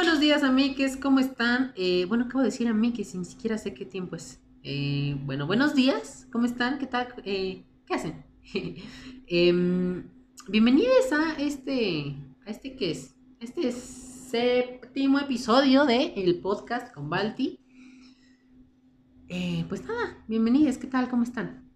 Buenos días, amigues, ¿cómo están? Eh, bueno, acabo de decir a mí que ni siquiera sé qué tiempo es. Eh, bueno, buenos días, ¿cómo están? ¿Qué tal? Eh, ¿Qué hacen? Em, bienvenidos a este, a este que es, este séptimo episodio de el podcast con Balti. Pues nada, bienvenidos, ¿qué tal? ¿Cómo están?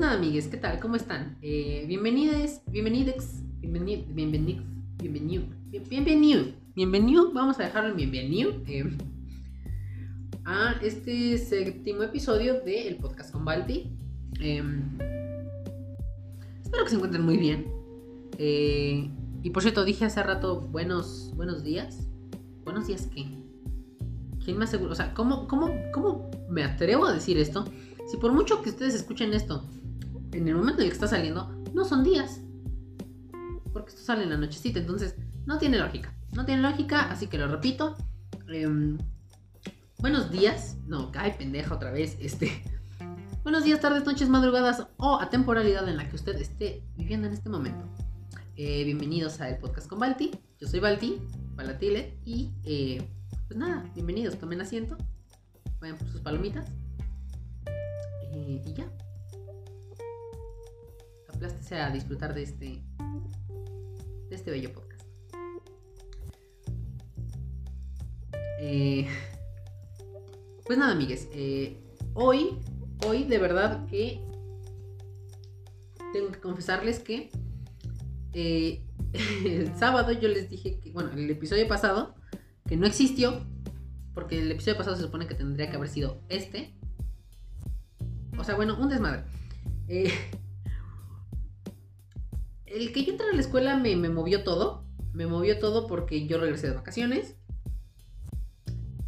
Nada, amigues, ¿qué tal? ¿Cómo están? Eh, bienvenidos, bienvenidos, bienvenidos, bienvenidos, bienvenido, bienvenido, bienvenido, vamos a dejarlo en bienvenido eh, a este séptimo episodio del podcast con Balti. Eh, espero que se encuentren muy bien. Eh, y por cierto, dije hace rato buenos, buenos días. ¿Buenos días qué? ¿Quién me asegura? O sea, ¿cómo, cómo, ¿cómo me atrevo a decir esto? Si por mucho que ustedes escuchen esto, en el momento en el que está saliendo, no son días. Porque esto sale en la nochecita, entonces no tiene lógica. No tiene lógica, así que lo repito. Em, buenos días. No, cae pendeja otra vez. Este. Buenos días, tardes, noches, madrugadas o a temporalidad en la que usted esté viviendo en este momento. Eh, bienvenidos al podcast con Balti. Yo soy Balti, Balatile. Y eh, pues nada, bienvenidos. Tomen asiento. Vayan por sus palomitas. Eh, y ya. Aplástese a disfrutar de este. de este bello podcast. Eh, pues nada, amigues. eh, hoy, hoy de verdad que tengo que confesarles que eh, el sábado yo les dije que, bueno, el episodio pasado, que no existió, porque el episodio pasado se supone que tendría que haber sido este. O sea, bueno, un desmadre. Eh, el que yo entré a la escuela me, movió todo. Me movió todo porque yo regresé de vacaciones.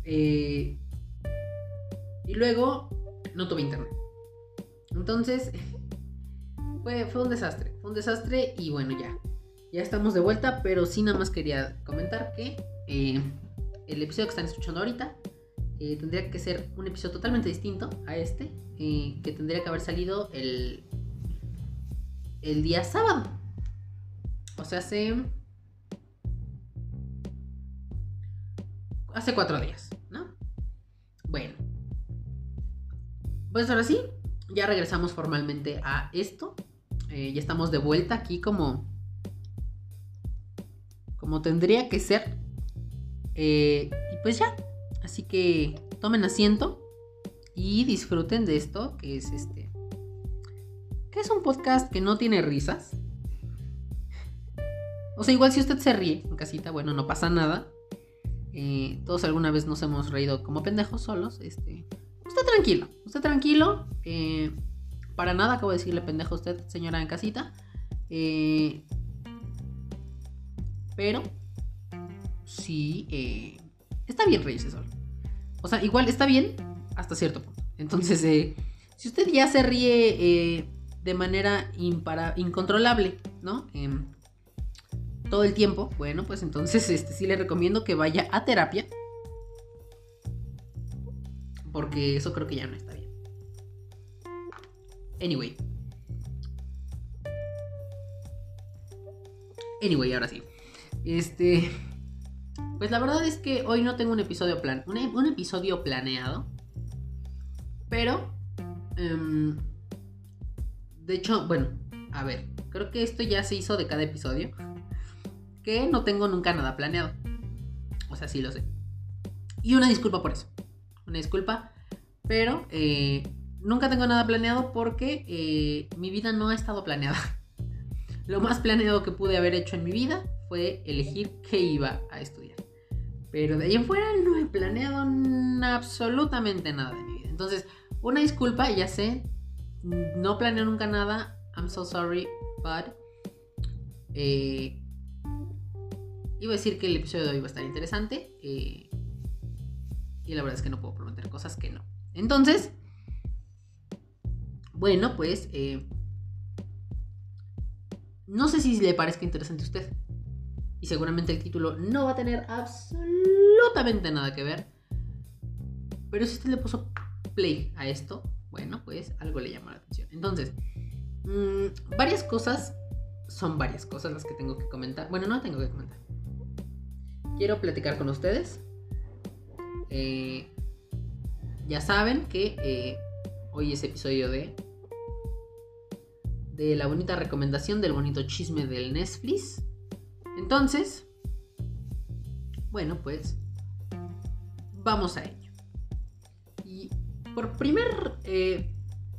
Eh, y luego no tuve internet. Entonces, fue, fue un desastre. Fue un desastre y bueno, ya. Ya estamos de vuelta, pero sí nada más quería comentar que eh, el episodio que están escuchando ahorita eh, tendría que ser un episodio totalmente distinto a este, eh, que tendría que haber salido el, el día sábado. O sea, hace... Hace cuatro días, ¿no? Bueno. Pues ahora sí, ya regresamos formalmente a esto. Eh, ya estamos de vuelta aquí como... Como tendría que ser. Eh, y pues ya. Así que tomen asiento y disfruten de esto, que es este. Que es un podcast que no tiene risas. O sea, igual si usted se ríe en casita, bueno, no pasa nada. Eh, todos alguna vez nos hemos reído como pendejos solos. Este, usted tranquilo, usted tranquilo. eh, para nada acabo de decirle pendejo a usted, señora en casita. Eh, pero sí, está bien reírse solo. O sea, igual está bien hasta cierto punto. Entonces, si usted ya se ríe de manera incontrolable, ¿no? Todo el tiempo, bueno, pues entonces este, sí le recomiendo que vaya a terapia. Porque eso creo que ya no está bien. Anyway. Anyway, ahora sí. Este. Pues la verdad es que hoy no tengo un episodio plan. Un, un episodio planeado. Pero. em, de hecho, bueno, a ver. Creo que esto ya se hizo de cada episodio. Que no tengo nunca nada planeado. O sea, sí lo sé. Y una disculpa por eso. Una disculpa. Pero eh, nunca tengo nada planeado porque eh, mi vida no ha estado planeada. Lo más planeado que pude haber hecho en mi vida fue elegir qué iba a estudiar. Pero de ahí en fuera no he planeado absolutamente nada de mi vida. Entonces, una disculpa, ya sé. No planeo nunca nada. I'm so sorry, but. eh, iba a decir que el episodio de hoy va a estar interesante. eh, y la verdad es que no puedo prometer cosas que no. Entonces, bueno, pues. eh, no sé si le parezca interesante a usted. Y seguramente el título no va a tener absolutamente nada que ver. Pero si usted le puso play a esto, bueno, pues algo le llama la atención. Entonces, mm, varias cosas, son varias cosas las que tengo que comentar. Bueno, no tengo que comentar. Quiero platicar con ustedes. Eh, ya saben que eh, hoy es episodio de de la bonita recomendación del bonito chisme del Netflix. Entonces, bueno, pues vamos a ello. Y por primer, eh,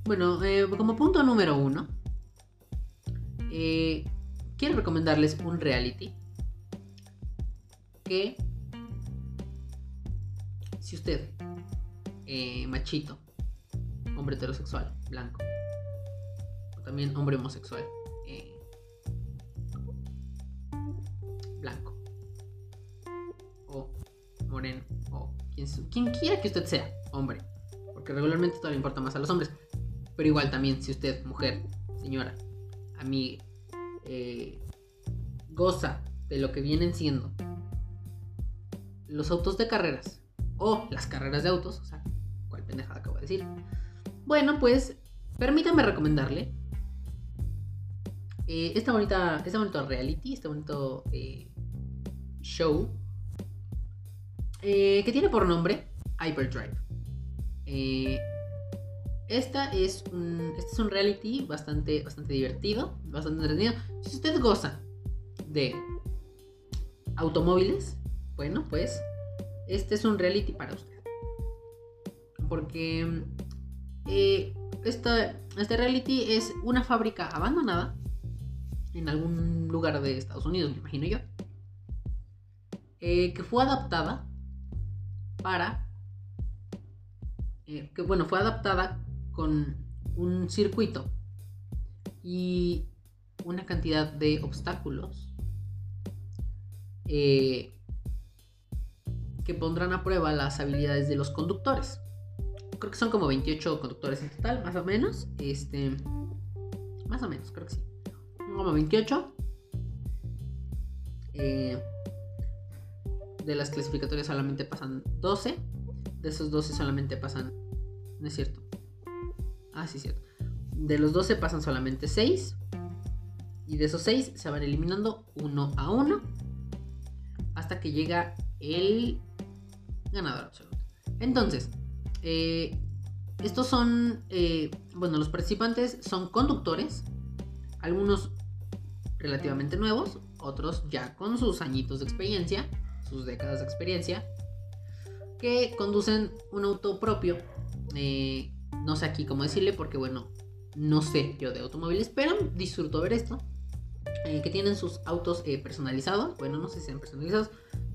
bueno, como punto número uno, quiero recomendarles un reality que si usted, machito, hombre heterosexual, blanco, o también hombre homosexual, blanco, o moreno, o quien, quiera que usted sea, hombre, porque regularmente todo importa más a los hombres, pero igual también si usted, mujer, señora, amiga, eh, goza de lo que vienen siendo los autos de carreras o las carreras de autos, o sea, cuál pendejada acabo de decir. Bueno, pues permítame recomendarle eh, esta bonita, este bonito reality, este bonito eh, show eh, que tiene por nombre Hyperdrive. Esta es un, este es un reality bastante, bastante divertido, bastante entretenido. Si usted goza de automóviles, bueno, pues este es un reality para usted. Porque eh, este reality es una fábrica abandonada en algún lugar de Estados Unidos, me imagino yo, que fue adaptada para, eh, que bueno, fue adaptada con un circuito y una cantidad de obstáculos eh, que pondrán a prueba las habilidades de los conductores. Creo que son como 28 conductores en total, más o menos. Este, más o menos, creo que sí. Como 28. Eh, de las clasificatorias solamente pasan 12. De esos 12 solamente pasan... No es cierto. Ah, sí, es cierto. De los 12 pasan solamente 6. Y de esos 6 se van eliminando uno a uno. Hasta que llega el ganador absoluto. Entonces, eh, estos son... Eh, bueno, los participantes son conductores. Algunos relativamente nuevos. Otros ya con sus añitos de experiencia sus décadas de experiencia, que conducen un auto propio. Eh, no sé aquí cómo decirle porque bueno, no sé yo de automóviles, pero disfruto ver esto. Que tienen sus autos personalizados. Bueno, no sé si sean personalizados.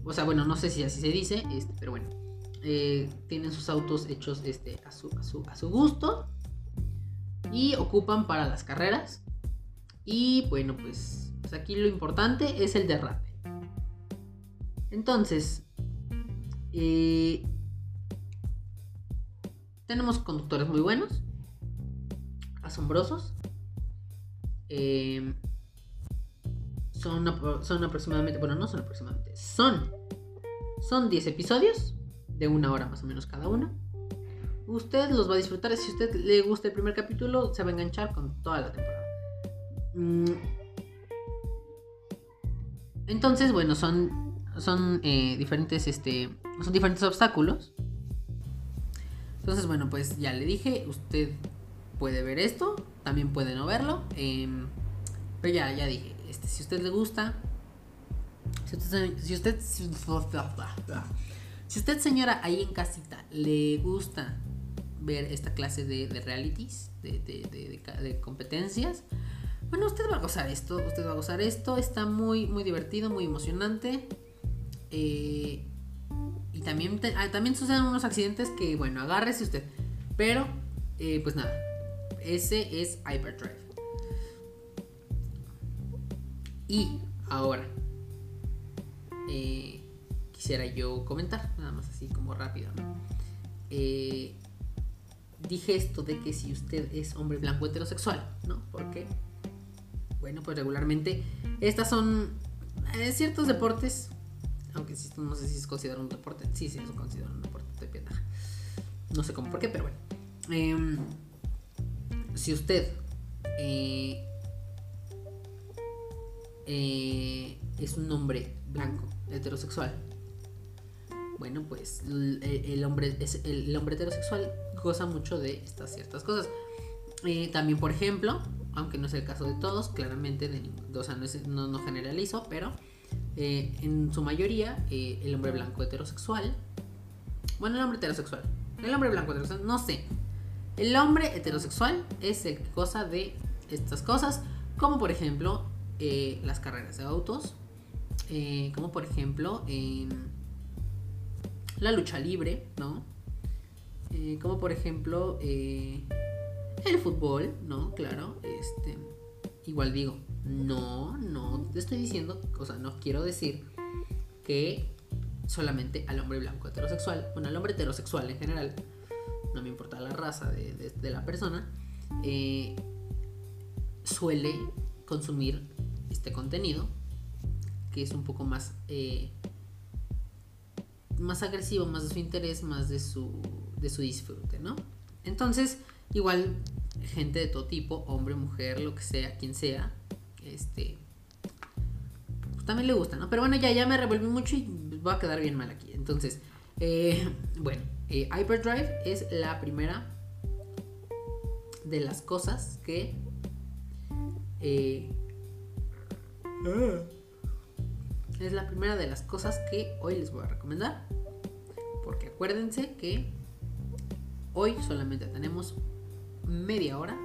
O sea, bueno, no sé si así se dice, este, pero bueno. tienen sus autos hechos este, a su gusto. Y ocupan para las carreras. Y bueno, pues, pues aquí lo importante es el derrape. Entonces, eh, tenemos conductores muy buenos, asombrosos. Eh, son, son aproximadamente, bueno, no son aproximadamente, son, son 10 episodios de una hora más o menos cada uno. Usted los va a disfrutar. Si a usted le gusta el primer capítulo, se va a enganchar con toda la temporada. Mm. Entonces, bueno, son son eh, diferentes, este, son diferentes obstáculos. Entonces, bueno, pues ya le dije, usted puede ver esto, también puede no verlo. Em, pero ya, ya dije, este, si a usted le gusta, si usted, si usted, señora ahí en casita le gusta ver esta clase de, realities, de, de, competencias, bueno, usted va a gozar esto, usted va a gozar esto, está muy, muy divertido, muy emocionante. Eh, y también, ah, también suceden unos accidentes que, bueno, agárrese usted. Pero, eh, pues nada, ese es Hyperdrive. Y ahora, eh, quisiera yo comentar, nada más así como rápido. dije esto de que si usted es hombre blanco heterosexual, ¿no? Porque, bueno, pues regularmente estas son ciertos deportes aunque no sé si es considerado un deporte. Sí, sí, es considerado un deporte de No sé cómo, por qué, pero bueno. Em, si usted eh, eh, es un hombre blanco, heterosexual, bueno, pues el, hombre, es, el, hombre heterosexual goza mucho de estas ciertas cosas. Eh, también, por ejemplo, aunque no es el caso de todos, claramente, de, o sea, no, no, generalizo, pero en su mayoría, el hombre blanco heterosexual, bueno, el hombre heterosexual, el hombre blanco heterosexual, no sé, el hombre heterosexual es el que goza de estas cosas, como por ejemplo eh, las carreras de autos, eh, como por ejemplo la lucha libre, ¿no? Eh, como por ejemplo el fútbol, ¿no? Claro, este, igual digo, no, no te estoy diciendo, o sea, no quiero decir que solamente al hombre blanco heterosexual, bueno, al hombre heterosexual en general, no me importa la raza de, la persona, eh, suele consumir este contenido que es un poco más eh, más agresivo, más de su interés, más de su, de su disfrute, ¿no? Entonces, igual gente de todo tipo, hombre, mujer, lo que sea, quien sea, este, también le gusta, ¿no? Pero bueno, ya, ya me revolví mucho y va a quedar bien mal aquí. Entonces, eh, bueno, eh, Hyperdrive es la primera de las cosas que eh, es la primera de las cosas que hoy les voy a recomendar. Porque acuérdense que hoy solamente tenemos media hora.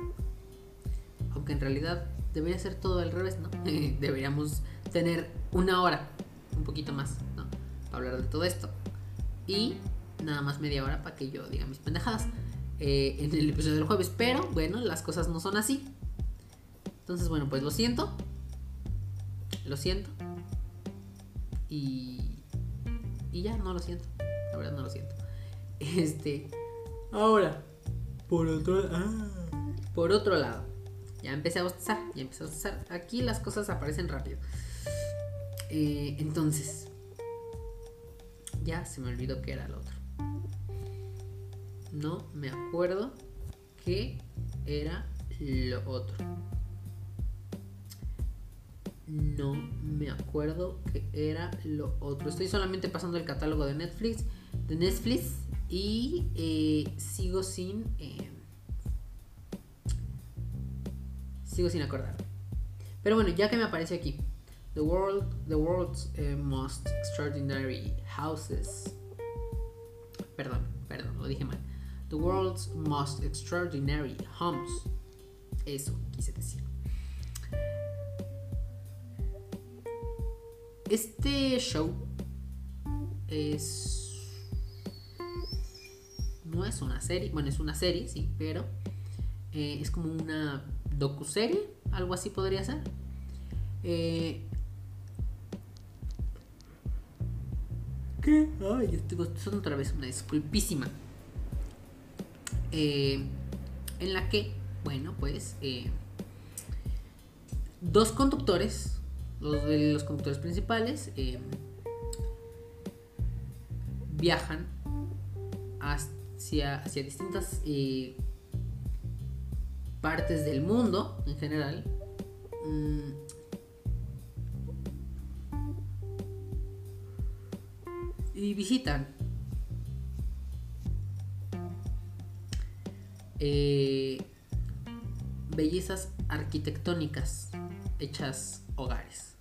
Aunque en realidad debería ser todo al revés, ¿no? Deberíamos tener una hora, un poquito más, ¿no? Para hablar de todo esto. Y nada más media hora para que yo diga mis pendejadas eh, en el episodio del jueves. Pero bueno, las cosas no son así. Entonces, bueno, pues lo siento. Lo siento. Y. Y ya, no lo siento. La verdad, no lo siento. Este. Ahora, por otro, ah, por otro lado. Ya empecé a bostezar. Ya empecé a bostezar. Aquí las cosas aparecen rápido. Eh, entonces. Ya se me olvidó que era el otro no me acuerdo qué era lo otro. No me acuerdo qué era lo otro. Estoy solamente pasando el catálogo de Netflix. De Netflix. Y eh, sigo sin. Eh, sigo sin acordar. Pero bueno, ya que me aparece aquí. The world, the world's eh, most extraordinary houses. Perdón, perdón, lo dije mal. The World's Most Extraordinary Homes. Eso quise decir. Este show es. No es una serie, bueno, es una serie, sí, pero eh, es como una docuserie, algo así podría ser. Eh, ¿Qué? Ay, estoy son otra vez una disculpísima. Eh, en la que, bueno, pues eh, dos conductores, los de los conductores principales, eh, viajan hacia, hacia distintas partes del mundo en general. Mm, y visitan Eh, bellezas arquitectónicas hechas hogares.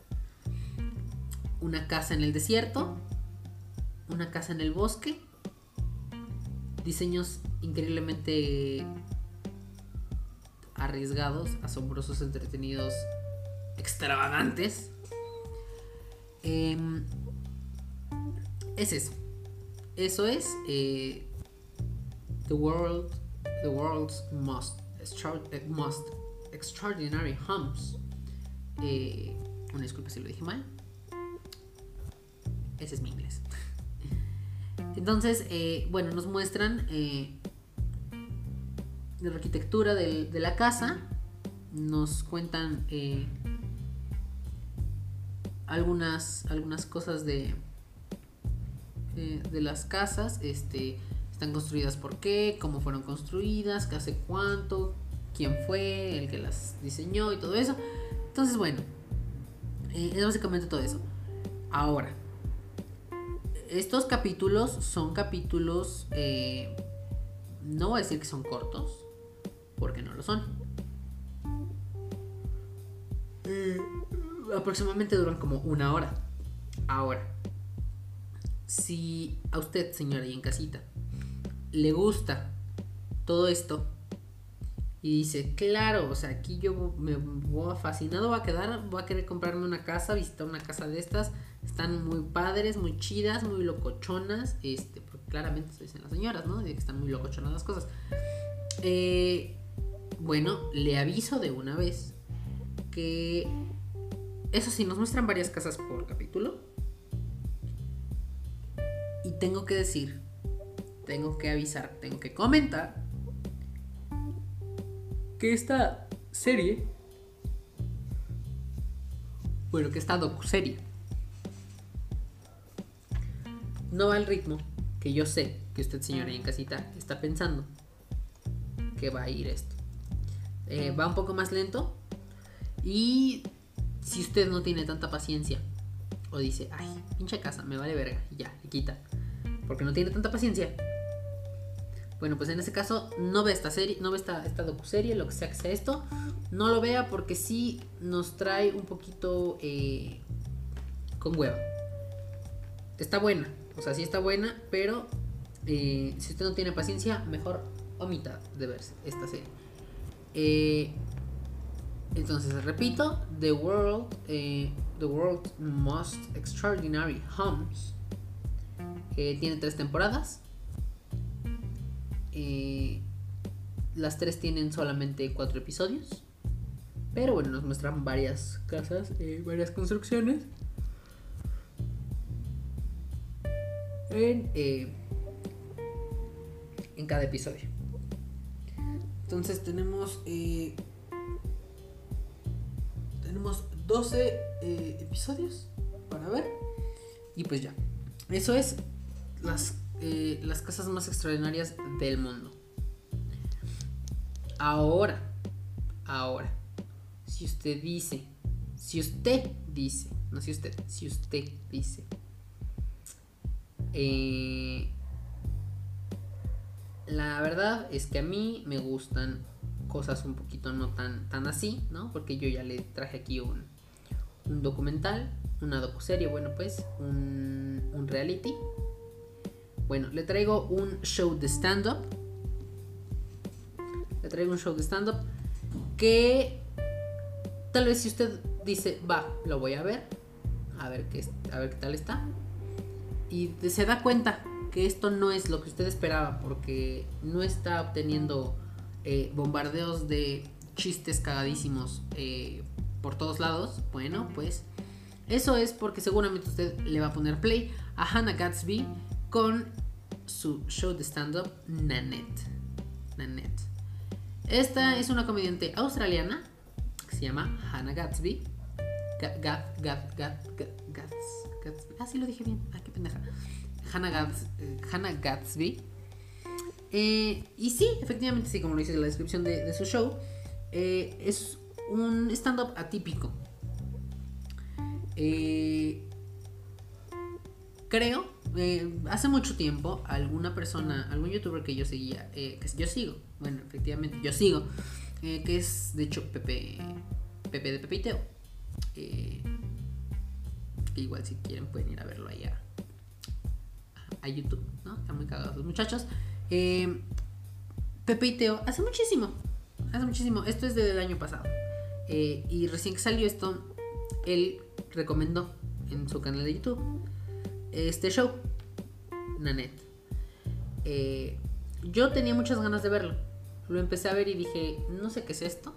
Una casa en el desierto, una casa en el bosque, diseños increíblemente arriesgados, asombrosos, entretenidos, extravagantes. Em, es eso. Eso es eh, The World The World's Most, eh, Extraordinary Homes. Eh, una disculpa si lo dije mal. Ese es mi inglés. Entonces, eh, bueno, nos muestran la arquitectura de la casa. Nos cuentan algunas, algunas cosas de, de las casas. Este, están construidas por qué, cómo fueron construidas, qué hace cuánto, quién fue el que las diseñó y todo eso. Entonces, bueno, eh, es básicamente todo eso. Ahora, estos capítulos son capítulos, eh, no voy a decir que son cortos, porque no lo son. Eh, aproximadamente duran como una hora. Ahora, si a usted, señora, y en casita, le gusta todo esto y dice, claro, o sea, aquí yo me voy fascinado, va a quedar, voy a querer comprarme una casa, visitar una casa de estas, están muy padres, muy chidas, muy locochonas, este, porque claramente se dicen las señoras, ¿no? De que están muy locochonas las cosas. Eh, bueno, le aviso de una vez que eso sí, nos muestran varias casas por capítulo. Y tengo que decir, tengo que avisar, tengo que comentar que esta serie, bueno, que esta docu-serie, no va al ritmo que yo sé que usted, señora, en casita, está pensando que va a ir esto. Eh, va un poco más lento y si usted no tiene tanta paciencia o dice, ay, pinche casa, me vale verga, y ya, y quita, porque no tiene tanta paciencia. Bueno, pues en ese caso no ve esta serie, no ve esta, esta docuserie, lo que sea que sea esto, no lo vea porque sí nos trae un poquito eh, con hueva. Está buena, o sea, sí está buena, pero eh, si usted no tiene paciencia, mejor omita de verse esta serie. Eh, entonces, repito, The World, eh, The World's Most Extraordinary Homes eh, tiene tres temporadas. Eh, las tres tienen solamente cuatro episodios. Pero bueno, nos muestran varias casas, varias construcciones. En, en cada episodio. Entonces tenemos tenemos 12 eh, episodios para ver. Y pues ya. Eso es las, eh, las casas más extraordinarias del mundo. Ahora, ahora, si usted dice, si usted dice, no si usted, si usted dice, eh, la verdad es que a mí me gustan cosas un poquito no tan, tan así, ¿no? Porque yo ya le traje aquí un, un documental, una docuserie, bueno, pues, un, un reality. Bueno, le traigo un show de stand-up. Le traigo un show de stand-up que tal vez si usted dice, va, lo voy a ver, a ver qué, a ver qué tal está. Y se da cuenta que esto no es lo que usted esperaba porque no está obteniendo eh, bombardeos de chistes cagadísimos eh, por todos lados, bueno, pues eso es porque seguramente usted le va a poner play a Hannah Gatsby con su show de stand-up Nanette. Nanette. Esta es una comediante australiana que se llama Hannah Gatsby. Gat, Gat, Gat, Gatsby. Ah, sí lo dije bien. Pendeja. Hannah, eh, Gatsby eh, y sí, efectivamente, sí, como lo dice en la descripción de, su show, eh, es un stand-up atípico. Eh, creo, hace mucho tiempo, alguna persona, algún youtuber que yo seguía, que yo sigo, bueno, efectivamente, yo sigo, que es de hecho Pepe, Pepe de Pepe y Teo. igual si quieren pueden ir a verlo ahí a, YouTube, ¿no? Están muy cagados los muchachos. Eh, Pepe y Teo, hace muchísimo, hace muchísimo, esto es del año pasado. Eh, y recién que salió esto, él recomendó en su canal de YouTube este show, Nanette. Eh, yo tenía muchas ganas de verlo. Lo empecé a ver y dije, no sé qué es esto.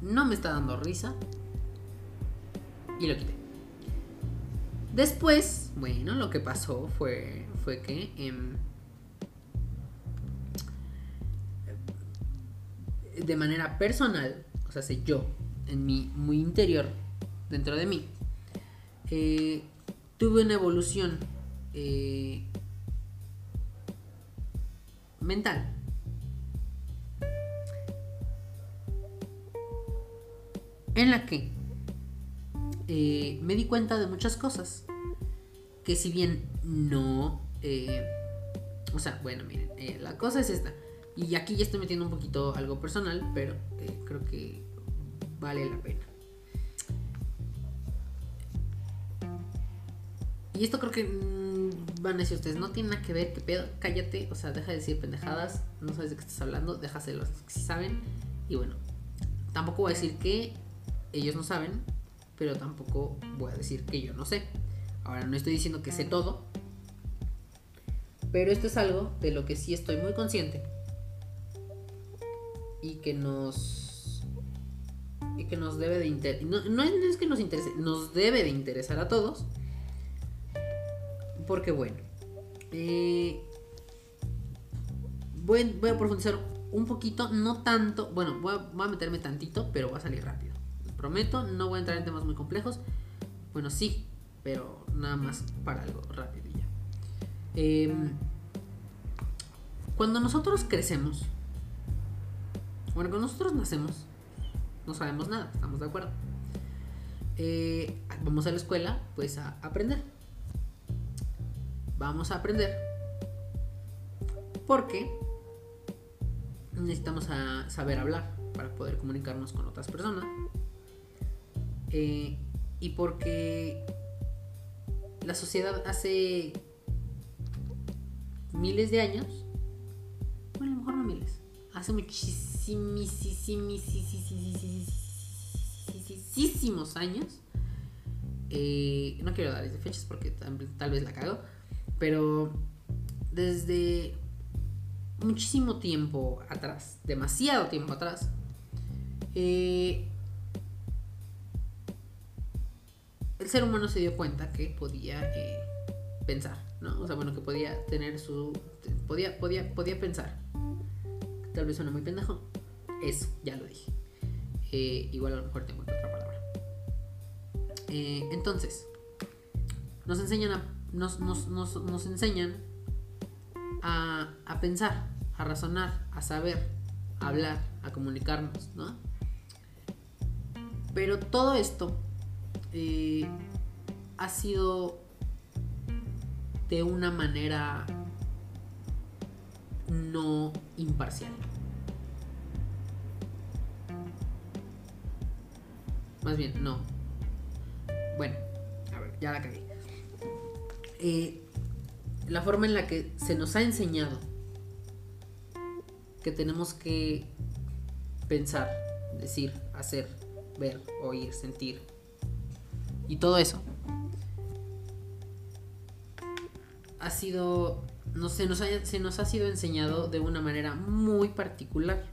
No me está dando risa. Y lo quité. Después, bueno, lo que pasó fue, fue que... Em, de manera personal, o sea, sé yo, en mi muy interior, dentro de mí, eh, tuve una evolución eh, mental. En la que eh, me di cuenta de muchas cosas. Que si bien no... Eh, o sea, bueno, miren, eh, la cosa es esta. Y aquí ya estoy metiendo un poquito algo personal, pero creo que vale la pena. Y esto creo que mm, van a decir ustedes, no tiene nada que ver, qué pedo, cállate, o sea, deja de decir pendejadas, no sabes de qué estás hablando, déjaselos si saben. Y bueno, tampoco voy a decir que ellos no saben, pero tampoco voy a decir que yo no sé. Ahora, no estoy diciendo que sé todo, pero esto es algo de lo que sí estoy muy consciente y que nos y que nos debe de interesar no, es que nos interese nos debe de interesar a todos porque bueno eh, voy, voy, a profundizar un poquito no tanto bueno voy a, voy a meterme tantito pero va a salir rápido prometo no voy a entrar en temas muy complejos bueno sí pero nada más para algo rápido ya em, cuando nosotros crecemos bueno, cuando nosotros nacemos, no sabemos nada, estamos de acuerdo. Eh, vamos a la escuela, pues a aprender. Vamos a aprender. Porque necesitamos saber hablar para poder comunicarnos con otras personas. Eh, y porque la sociedad hace miles de años, bueno, a lo mejor no miles, hace muchísimo muchísimos años. Eh, no quiero darles fechas porque tal, vez la cago. Pero desde muchísimo tiempo atrás, demasiado tiempo atrás, eh, el ser humano se dio cuenta que podía eh, pensar, ¿no? O sea, bueno, que podía tener su... Podía, podía, podía pensar. Tal vez suena muy pendejo, eso, ya lo dije. Eh, igual a lo mejor tengo otra palabra. Eh, entonces, nos enseñan a, nos, enseñan a, pensar, a razonar, a saber, a hablar, a comunicarnos, ¿no? Pero todo esto eh, ha sido de una manera no imparcial. Más bien, no. Bueno, a ver, ya la cagué. Eh, la forma en la que se nos ha enseñado que tenemos que pensar, decir, hacer, ver, oír, sentir y todo eso ha sido no se nos, se nos ha sido enseñado de una manera muy particular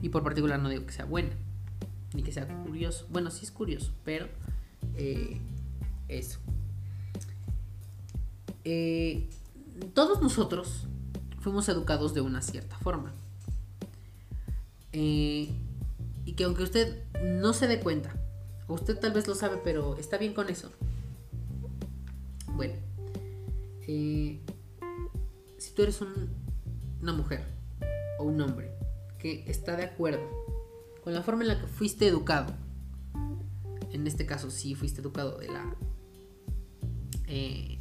y por particular no digo que sea buena ni que sea curioso. Bueno, sí es curioso, pero eh, eso. Eh, todos nosotros fuimos educados de una cierta forma. Eh, y que aunque usted no se dé cuenta, usted tal vez lo sabe, pero está bien con eso. Bueno, si tú eres una mujer o un hombre que está de acuerdo con la forma en la que fuiste educado. En este caso, sí fuiste educado de la. Eh,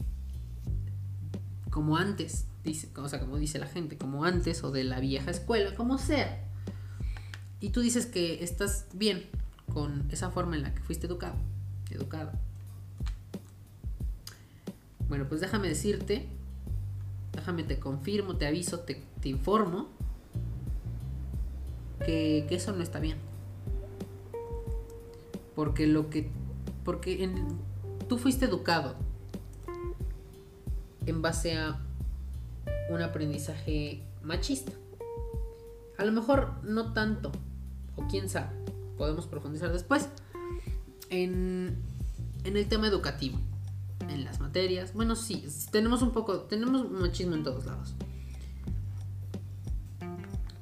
como antes, o sea, como dice la gente, como antes o de la vieja escuela, como sea. Y tú dices que estás bien con esa forma en la que fuiste educado, educado. Bueno, pues déjame decirte, déjame te confirmo, te aviso, te, informo que, eso no está bien. Porque lo que. Porque en, tú fuiste educado en base a un aprendizaje machista. A lo mejor no tanto, o quién sabe, podemos profundizar después. En, el tema educativo, en las materias. Bueno, sí, tenemos un poco, tenemos machismo en todos lados.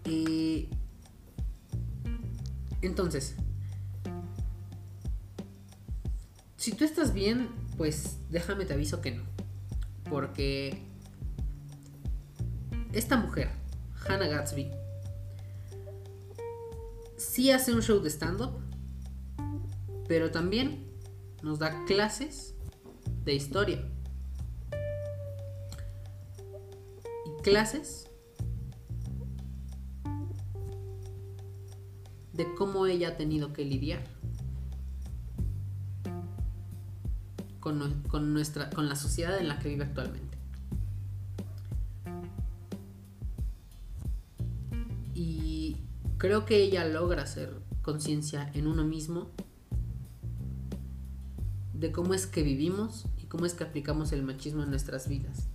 Eh, entonces, si tú estás bien, pues déjame te aviso que no. Porque esta mujer, Hannah Gatsby, sí hace un show de stand-up, pero también nos da clases de historia. Y clases de cómo ella ha tenido que lidiar con, con, nuestra, con la sociedad en la que vive actualmente. Creo que ella logra hacer conciencia en uno mismo de cómo es que vivimos y cómo es que aplicamos el machismo en nuestras vidas.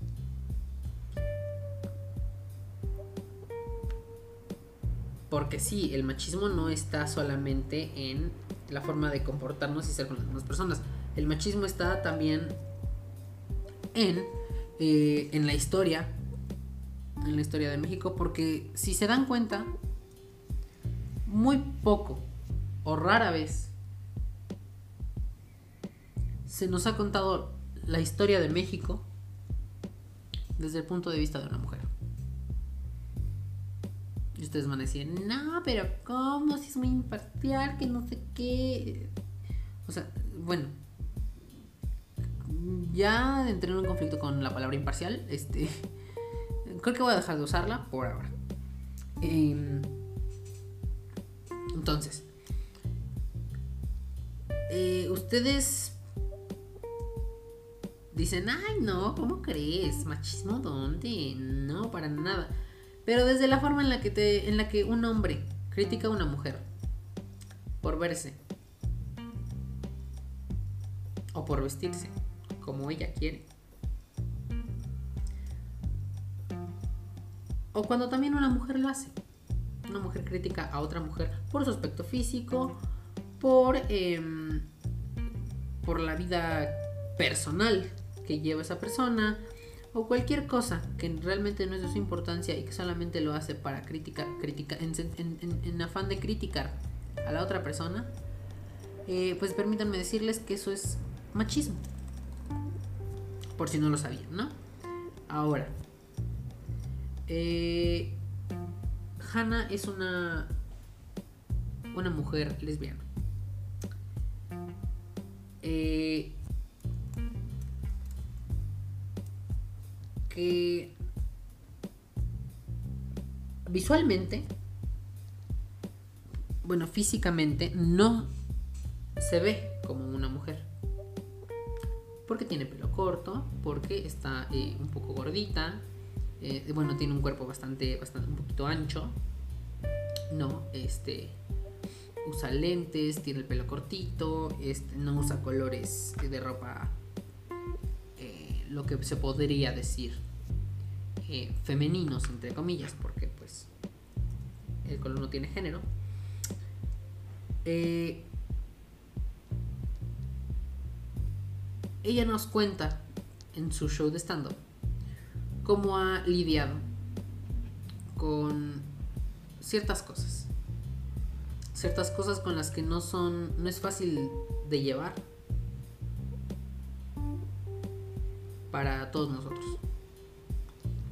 Porque sí, el machismo no está solamente en la forma de comportarnos y ser con las demás personas. El machismo está también en, eh, en la historia, en la historia de México, porque si se dan cuenta, muy poco o rara vez se nos ha contado la historia de México desde el punto de vista de una mujer. Y ustedes van a decir, no, pero ¿cómo? Si es muy imparcial, que no sé qué. O sea, bueno. Ya entré en un conflicto con la palabra imparcial. Este. Creo que voy a dejar de usarla por ahora. Em, entonces. Eh, ustedes dicen, ay no, ¿cómo crees? ¿Machismo dónde? No, para nada. Pero desde la forma en la que te. en la que un hombre critica a una mujer por verse. O por vestirse, como ella quiere. O cuando también una mujer lo hace. Una mujer critica a otra mujer por su aspecto físico, por, em, por la vida personal que lleva esa persona o cualquier cosa que realmente no es de su importancia y que solamente lo hace para criticar, en, afán de criticar a la otra persona, eh, pues permítanme decirles que eso es machismo. Por si no lo sabían, ¿no? Ahora, eh, Hannah es una, una mujer lesbiana. Eh, que visualmente, bueno, físicamente no se ve como una mujer. Porque tiene pelo corto, porque está eh, un poco gordita, eh, bueno, tiene un cuerpo bastante, bastante, un poquito ancho. No, este, usa lentes, tiene el pelo cortito, este, no usa colores de ropa lo que se podría decir eh, femeninos, entre comillas, porque pues el color no tiene género. Eh, ella nos cuenta en su show de stand-up cómo ha lidiado con ciertas cosas. Ciertas cosas con las que no son. no es fácil de llevar para todos nosotros.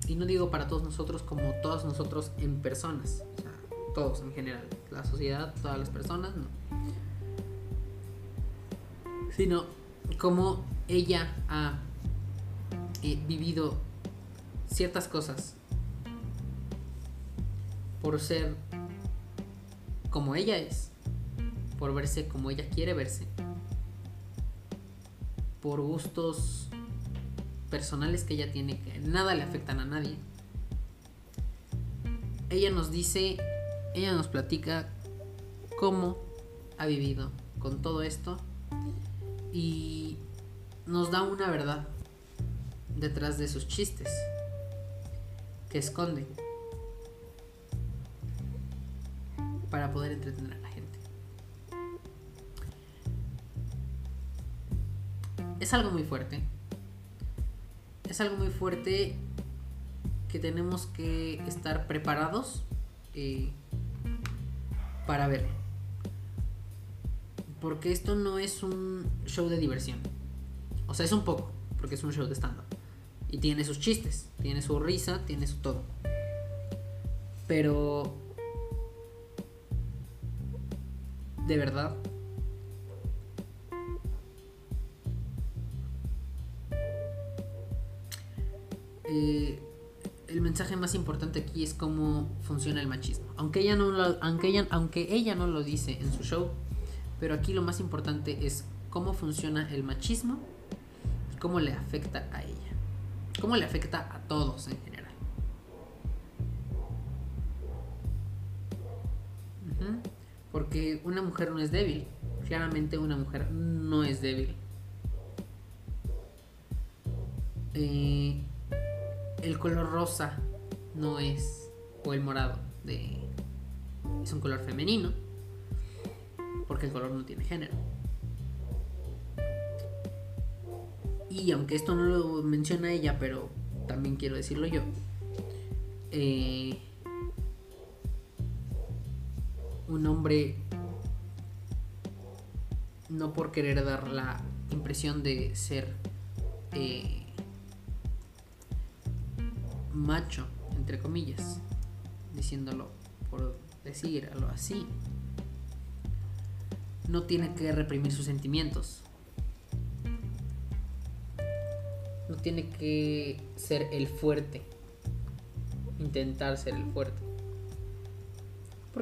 Y no digo para todos nosotros como todos nosotros en personas, o sea, todos en general, la sociedad, todas las personas, no. Sino como ella ha eh, vivido ciertas cosas por ser como ella es, por verse como ella quiere verse, por gustos personales que ella tiene que nada le afectan a nadie. Ella nos dice, ella nos platica cómo ha vivido con todo esto y nos da una verdad detrás de sus chistes que esconde para poder entretener a la gente. Es algo muy fuerte, es algo muy fuerte que tenemos que estar preparados eh, para ver. Porque esto no es un show de diversión. O sea, es un poco, porque es un show de stand-up. Y tiene sus chistes, tiene su risa, tiene su todo. Pero... De verdad. Eh, el mensaje más importante aquí es cómo funciona el machismo. Aunque ella no lo, aunque ella, aunque ella no lo dice en su show, pero aquí lo más importante es cómo funciona el machismo y cómo le afecta a ella. Cómo le afecta a todos en general. Porque una mujer no es débil. Claramente una mujer no es débil. Eh, el color rosa no es, o el morado, de, es un color femenino, porque el color no tiene género. Y aunque esto no lo menciona ella, pero también quiero decirlo yo, eh, un hombre no por querer dar la impresión de ser eh, macho, entre comillas, diciéndolo por decirlo así, no tiene que reprimir sus sentimientos. No tiene que ser el fuerte. Intentar ser el fuerte.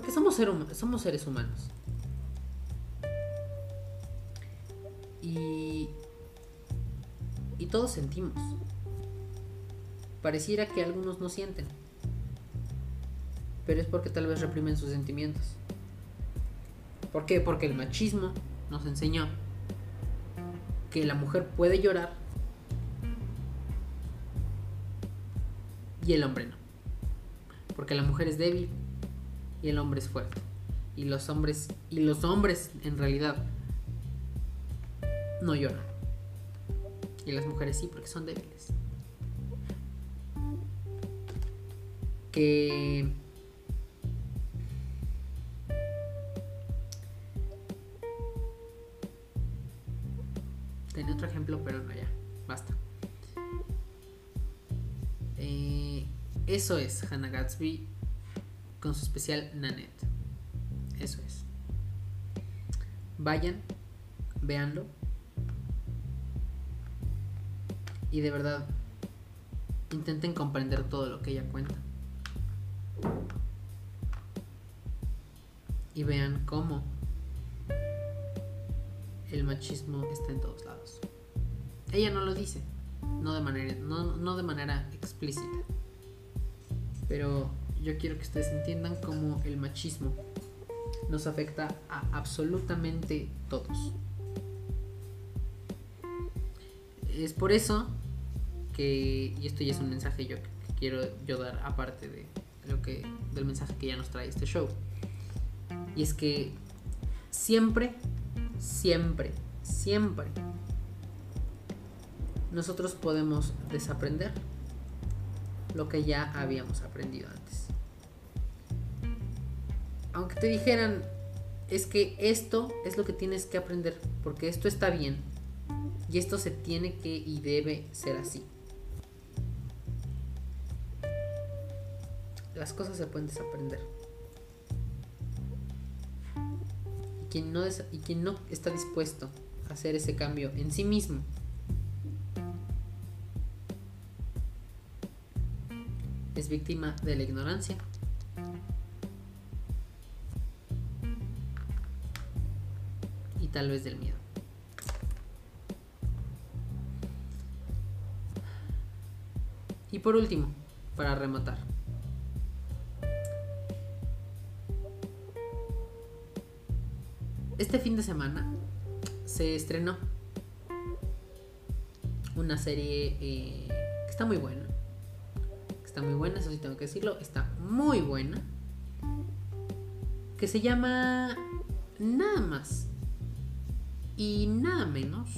Porque somos, somos seres humanos. Y, y todos sentimos pareciera que algunos no sienten. Pero es porque tal vez reprimen sus sentimientos. ¿Por qué? Porque el machismo nos enseñó que la mujer puede llorar y el hombre no. Porque la mujer es débil y el hombre es fuerte. Y los hombres y los hombres en realidad no lloran. Y las mujeres sí porque son débiles. que tenía otro ejemplo pero no ya basta eh, eso es Hannah Gatsby con su especial Nanette. Eso es. Vayan véanlo. Y de verdad intenten comprender todo lo que ella cuenta. Y vean cómo el machismo está en todos lados. Ella no lo dice, no de manera, no, de manera explícita, pero yo quiero que ustedes entiendan cómo el machismo nos afecta a absolutamente todos. Es por eso que, y esto ya es un mensaje yo que quiero yo dar aparte de lo que, del mensaje que ya nos trae este show y es que siempre, siempre, siempre nosotros podemos desaprender lo que ya habíamos aprendido antes. Aunque te dijeran, es que esto es lo que tienes que aprender, porque esto está bien, y esto se tiene que y debe ser así. Las cosas se pueden desaprender. quien no, y quien no está dispuesto a hacer ese cambio en sí mismo, es víctima de la ignorancia. Tal vez del miedo. Y por último, para rematar. este fin de semana se estrenó una serie eh, que está muy buena. está muy buena, eso sí tengo que decirlo. Está muy buena. Que se llama Nada más y nada menos.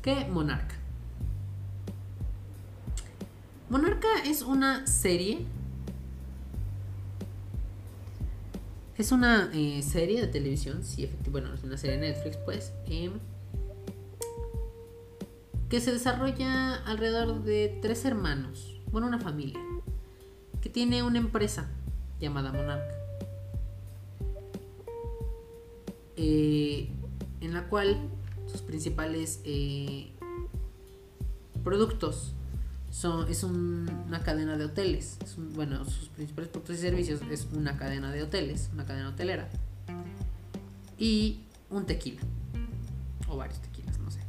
Que Monarca. Monarca es una serie. Es una eh, serie de televisión, sí, efectivamente, bueno, es una serie de Netflix, pues. Em, que se desarrolla alrededor de tres hermanos, bueno, una familia, tiene una empresa llamada Monarca, eh, en la cual sus principales eh, productos son, es una cadena de hoteles. bueno, sus principales productos y servicios es una cadena de hoteles, una cadena hotelera. Y un tequila. O varios tequilas, no sé.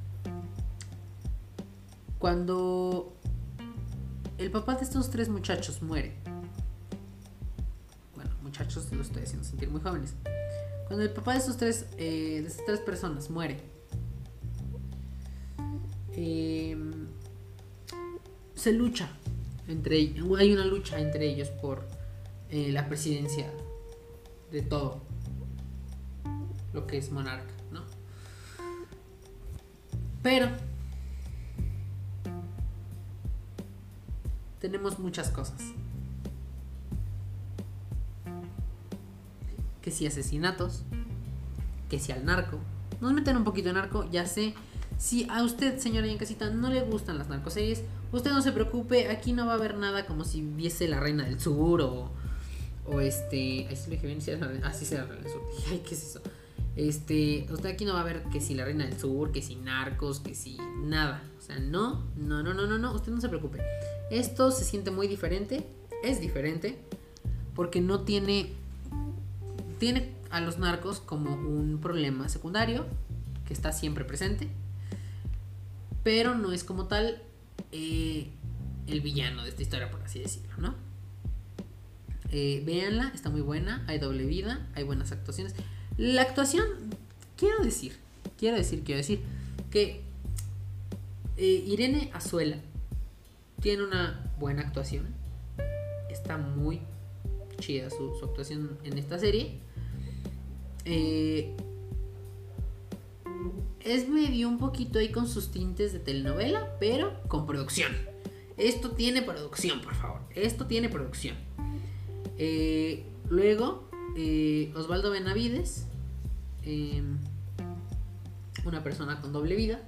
Cuando el papá de estos tres muchachos muere. Muchachos lo estoy haciendo sentir muy jóvenes. Cuando el papá de estos tres, eh, de estas tres personas muere. Eh, se lucha entre hay una lucha entre ellos por eh, la presidencia de todo lo que es monarca, ¿no? Pero tenemos muchas cosas. Que si asesinatos, que si al narco. Nos meten un poquito de narco, ya sé. Si a usted, señora y en casita, no le gustan las narcoseries, Usted no se preocupe, aquí no va a haber nada como si viese la reina del sur o, o este. Ahí se lo dije bien, si ah, sí, la reina del sur. Ay, ¿qué es eso? Este, usted aquí no va a ver que si la reina del sur, que si narcos, que si nada. O sea, no, no, no, no, no, no, usted no se preocupe. Esto se siente muy diferente, es diferente, porque no tiene, tiene a los narcos como un problema secundario, que está siempre presente, pero no es como tal eh, el villano de esta historia, por así decirlo, ¿no? Eh, véanla, está muy buena, hay doble vida, hay buenas actuaciones. La actuación, quiero decir, quiero decir, quiero decir, que eh, Irene Azuela tiene una buena actuación. Está muy chida su, su actuación en esta serie. Eh, es medio un poquito ahí con sus tintes de telenovela, pero con producción. Esto tiene producción, por favor. Esto tiene producción. Eh, luego, eh, Osvaldo Benavides, em, una persona con doble vida.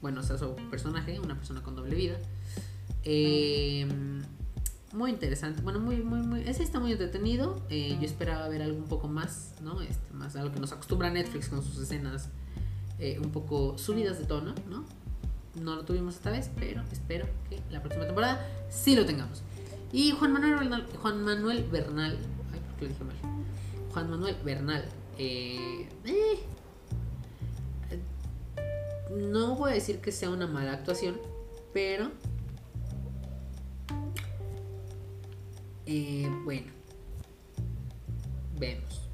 Bueno, o sea, su personaje, una persona con doble vida. Muy interesante. Bueno, muy, muy, muy. Ese está muy entretenido. Eh, yo esperaba ver algo un poco más, ¿no? Este, más a lo que nos acostumbra Netflix con sus escenas eh, un poco subidas de tono, ¿no? No lo tuvimos esta vez, pero espero que la próxima temporada sí lo tengamos. Y Juan Manuel Bernal, Juan Manuel Bernal, ay, ¿por qué lo dije mal? Juan Manuel Bernal, eh, eh, no voy a decir que sea una mala actuación, pero bueno, vemos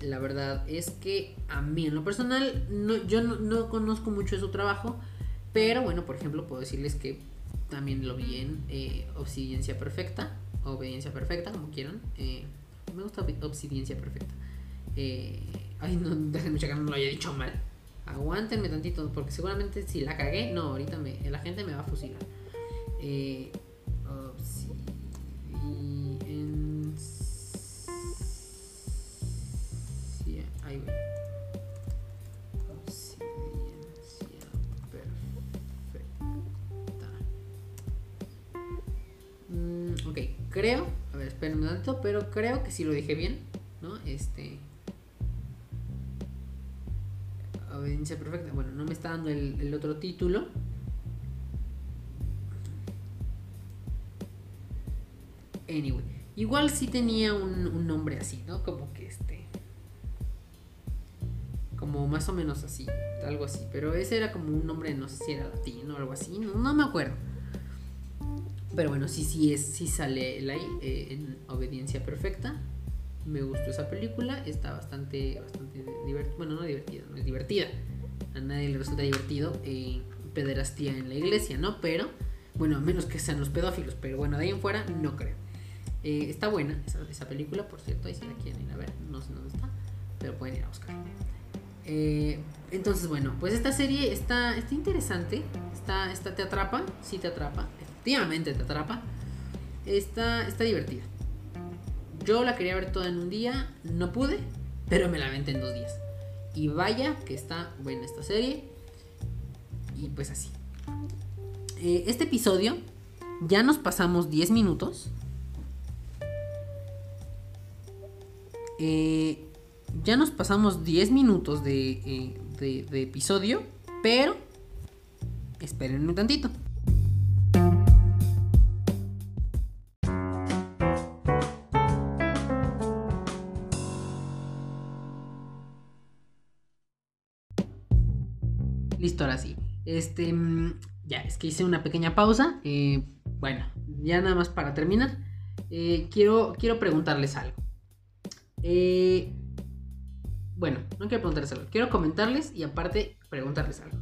la verdad es que a mí en lo personal, no, yo no, conozco mucho de su trabajo, pero bueno, por ejemplo, puedo decirles que también lo vi en eh, Obsidiencia Perfecta, Obediencia Perfecta, como quieran. Eh, me gusta Obsidiencia Perfecta. Eh, ay, no, déjenme checar, no lo haya dicho mal. Aguántenme tantito, porque seguramente si la cagué, no, ahorita me, la gente me va a fusilar. Eh, que sí lo dije bien, ¿no? Este. Obediencia perfecta. Bueno, no me está dando el, otro título. Anyway, igual sí tenía un, nombre así, ¿no? Como que este. Como más o menos así, algo así. Pero ese era como un nombre, no sé si era latino o algo así, no me acuerdo. Pero bueno, sí, sí, es, sí sale el ahí eh, en Obediencia Perfecta. Me gustó esa película, está bastante, bastante divertida. Bueno, no divertida, no es divertida. A nadie le resulta divertido eh, pederastía en la iglesia, ¿no? Pero, bueno, a menos que sean los pedófilos, pero bueno, de ahí en fuera no creo. Eh, está buena esa, esa, película, por cierto, ahí si la quieren ir a ver, no sé dónde está, pero pueden ir a buscar. Eh, entonces, bueno, pues esta serie está, está interesante, está, está, te atrapa, sí te atrapa, efectivamente te atrapa, está, está divertida. Yo la quería ver toda en un día, no pude, pero me la aventé en dos días. Y vaya que está buena esta serie. Y pues así. Eh, este episodio ya nos pasamos 10 minutos. Eh, ya nos pasamos 10 minutos de, de, de episodio, pero esperen un tantito. Este, mm, ya, es que hice una pequeña pausa. Eh, bueno, ya nada más para terminar. Eh, quiero, quiero preguntarles algo. Eh, bueno, no quiero preguntarles algo. Quiero comentarles y aparte preguntarles algo.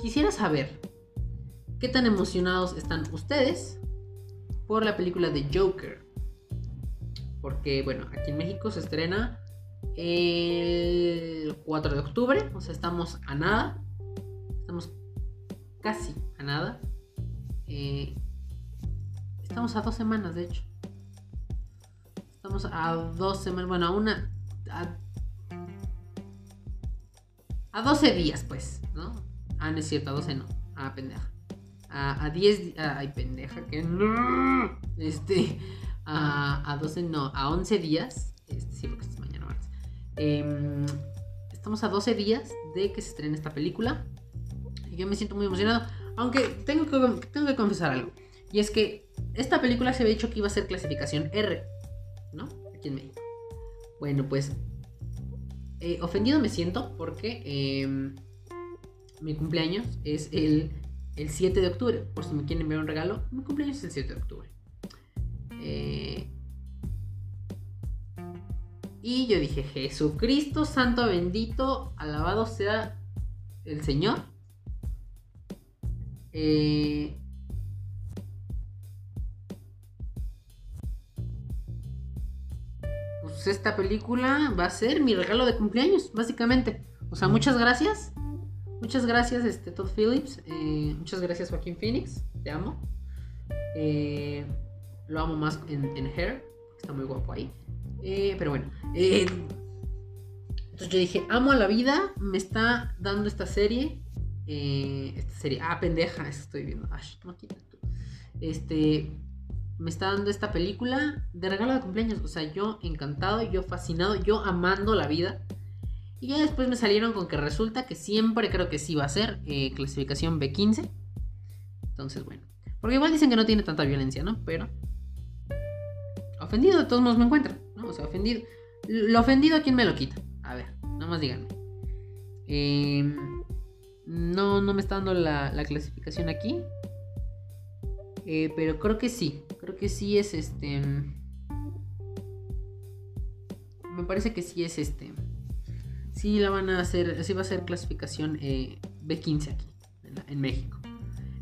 quisiera saber qué tan emocionados están ustedes por la película de Joker. Porque, bueno, aquí en México se estrena el 4 de octubre, o sea, estamos a nada. Estamos casi a nada. Eh, estamos a dos semanas, de hecho. Estamos a dos semanas, bueno, a una... A, a 12 días, pues, ¿no? Ah, no es cierto, a 12 no. Ah, pendeja. A, a 10... Ay, pendeja, que no. Este... A, a 12 no, a 11 días. Em, estamos a 12 días de que se estrene esta película. Y yo me siento muy emocionado. Aunque tengo que, tengo que confesar algo. Y es que esta película se había dicho que iba a ser clasificación R. ¿No? Aquí en México. Bueno, pues. Eh, ofendido me siento porque em, mi cumpleaños es el, el 7 de octubre. Por si me quieren enviar un regalo, mi cumpleaños es el 7 de octubre. Eh, y yo dije, Jesucristo, santo bendito, alabado sea el Señor. Eh, pues esta película va a ser mi regalo de cumpleaños, básicamente. O sea, muchas gracias. Muchas gracias, este, Todd Phillips. Eh, muchas gracias, Joaquín Phoenix. Te amo. Eh, lo amo más en, en Hair. Está muy guapo ahí. Eh, pero bueno. Eh, entonces yo dije, amo a la vida, me está dando esta serie. Eh, esta serie, ah, pendeja, eso estoy viendo. no Este, me está dando esta película de regalo de cumpleaños. O sea, yo encantado, yo fascinado, yo amando la vida. Y ya después me salieron con que resulta que siempre creo que sí va a ser clasificación B15. Entonces, bueno. Porque igual dicen que no tiene tanta violencia, ¿no? Pero... Ofendido de todos modos me encuentro. O sea, ofendido. Lo ofendido, ¿a quién me lo quita? A ver, nada más díganme. Em, no, no me está dando la, clasificación aquí. Eh, pero creo que sí. Creo que sí es este. Me parece que sí es este. Sí la van a hacer. Sí va a ser clasificación eh, B15 aquí. En, México.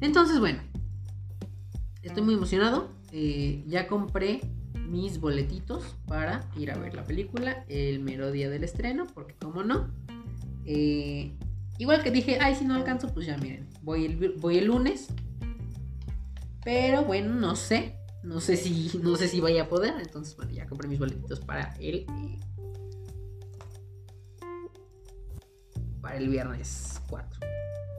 Entonces, bueno. Estoy muy emocionado. Eh, ya compré mis boletitos para ir a ver la película el mero día del estreno, porque como no. Eh, igual que dije, ay, si no alcanzo, pues ya miren, voy el, voy el lunes. Pero bueno, no sé. No sé si, no sé si vaya a poder. Entonces, bueno, ya compré mis boletitos para el. Eh, para el viernes 4.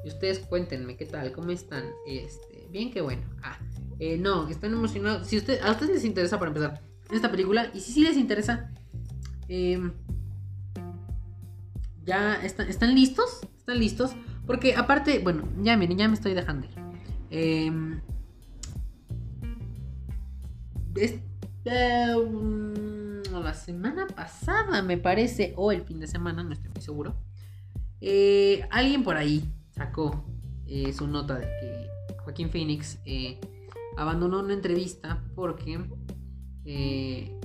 Y ustedes cuéntenme qué tal, cómo están. Este, bien que bueno. Ah, eh, no, están emocionados. Si usted, a ustedes les interesa para empezar esta película, y si sí les interesa, em, ya están listos, están listos, porque aparte, bueno, ya miren, ya me estoy dejando Eh, la semana pasada, me parece, o el fin de semana, no estoy muy seguro. Eh, alguien por ahí sacó eh, su nota de que Joaquín Phoenix abandonó una entrevista porque eh,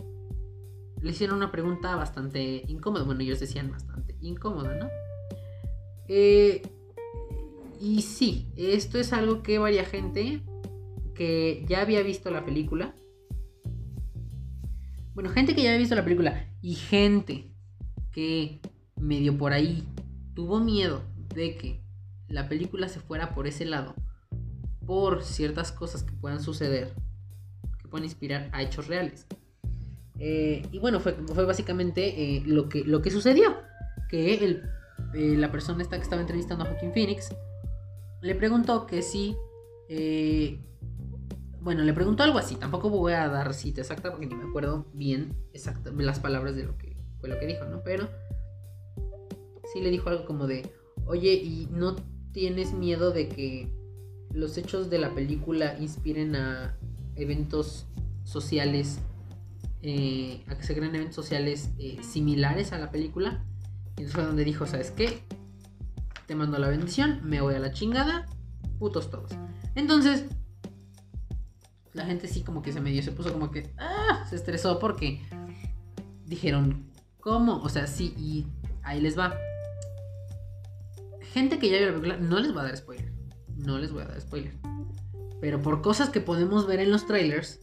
le hicieron una pregunta bastante incómoda. Bueno, ellos decían bastante incómoda, ¿no? Eh, y sí, esto es algo que varia gente que ya había visto la película. Bueno, gente que ya había visto la película y gente que medio por ahí tuvo miedo de que la película se fuera por ese lado por ciertas cosas que puedan suceder, que puedan inspirar a hechos reales. Eh, y bueno, fue, fue básicamente eh, lo, que, lo que sucedió, que el eh, la persona esta que estaba entrevistando a Joaquín Phoenix le preguntó que si... Bueno, le preguntó algo así. Tampoco voy a dar cita exacta porque ni me acuerdo bien exacta, las palabras de lo que fue lo que dijo, ¿no? Pero sí le dijo algo como de, oye, ¿y no tienes miedo de que los hechos de la película inspiren a eventos sociales, eh, a que se creen eventos sociales eh, similares a la película? Y entonces fue donde dijo, ¿sabes qué? Te mando la bendición, me voy a la chingada, putos todos. Entonces, la gente sí como que se medio, se puso como que, ah, se estresó porque dijeron, ¿cómo? O sea, sí, y ahí les va. Gente que ya vio la película, no les voy a dar spoiler. No les voy a dar spoiler. Pero por cosas que podemos ver en los trailers,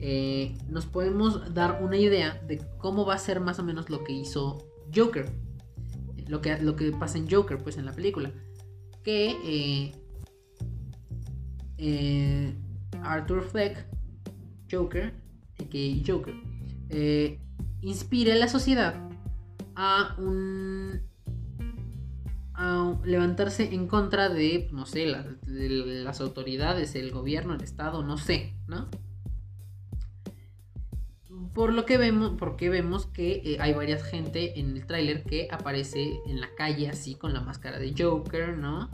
eh, nos podemos dar una idea de cómo va a ser más o menos lo que hizo Joker. Lo que, lo que pasa en Joker, pues en la película. Que eh, eh, Arthur Fleck, Joker, que Joker, eh, inspire a la sociedad a un levantarse en contra de, no sé, las autoridades, el gobierno, el Estado, no sé, ¿no? Por lo que vemos, porque vemos que eh, hay varias gente en el tráiler que aparece en la calle así con la máscara de Joker, ¿no?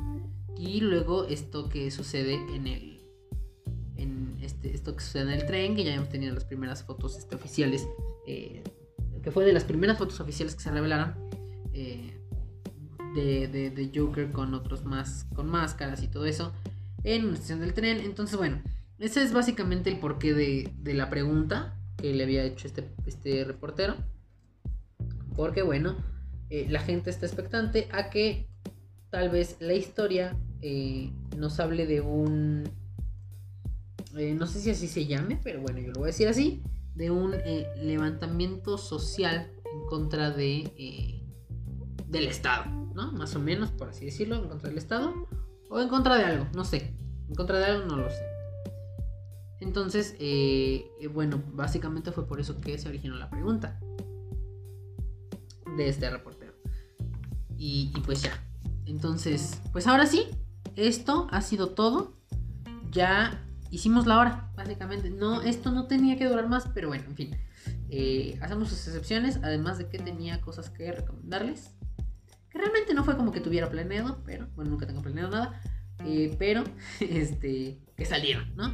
Y luego esto que sucede en el este, esto que sucede en el tren, que ya hemos tenido las primeras fotos este, oficiales, eh, que fue de las primeras fotos oficiales que se revelaron eh, de, Joker con otros más, con máscaras y todo eso, en una estación del tren. Entonces, bueno, ese es básicamente el porqué de, la pregunta que le había hecho este, este reportero. Porque, bueno, eh, la gente está expectante a que tal vez la historia nos hable de un eh, no sé si así se llame, pero bueno, yo lo voy a decir así, de un eh, levantamiento social en contra de eh, del Estado, ¿no? Más o menos, por así decirlo, en contra del Estado o en contra de algo, no sé, en contra de algo no lo sé. Entonces, bueno, básicamente fue por eso que se originó la pregunta de este reportero. Y, y pues ya. Entonces, pues ahora sí, esto ha sido todo. Ya hicimos la hora, básicamente. No, esto no tenía que durar más, pero bueno, en fin. Eh, hacemos sus excepciones, además de que tenía cosas que recomendarles. Que realmente no fue como que tuviera planeado, pero bueno, nunca tengo planeado nada. Eh, pero, este, que salieron, ¿no?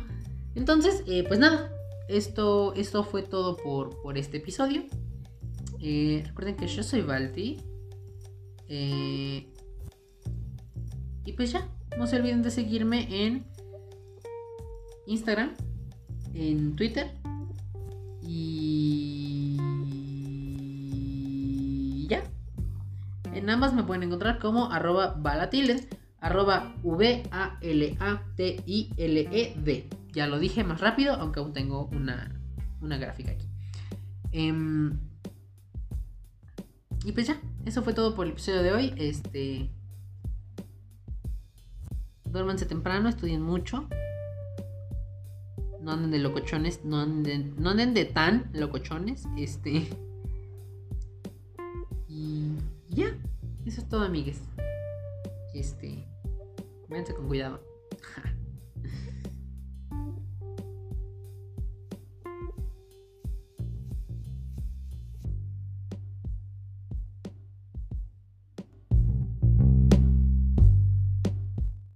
Entonces, eh, pues nada, esto, esto fue todo por, por este episodio. recuerden que yo soy Balti. y pues ya, no se olviden de seguirme en Instagram, en Twitter y En ambas me pueden encontrar como arroba arroba V-A-L-A-T-I-L-E-D. Ya lo dije más rápido, aunque aún tengo una, una gráfica aquí. Em, y pues ya, eso fue todo por el episodio de hoy. Este. Duérmanse temprano, estudien mucho no anden de locochones, no anden, no anden de tan locochones, este. Ya, eso es todo, amigues. Este, váyanse con cuidado.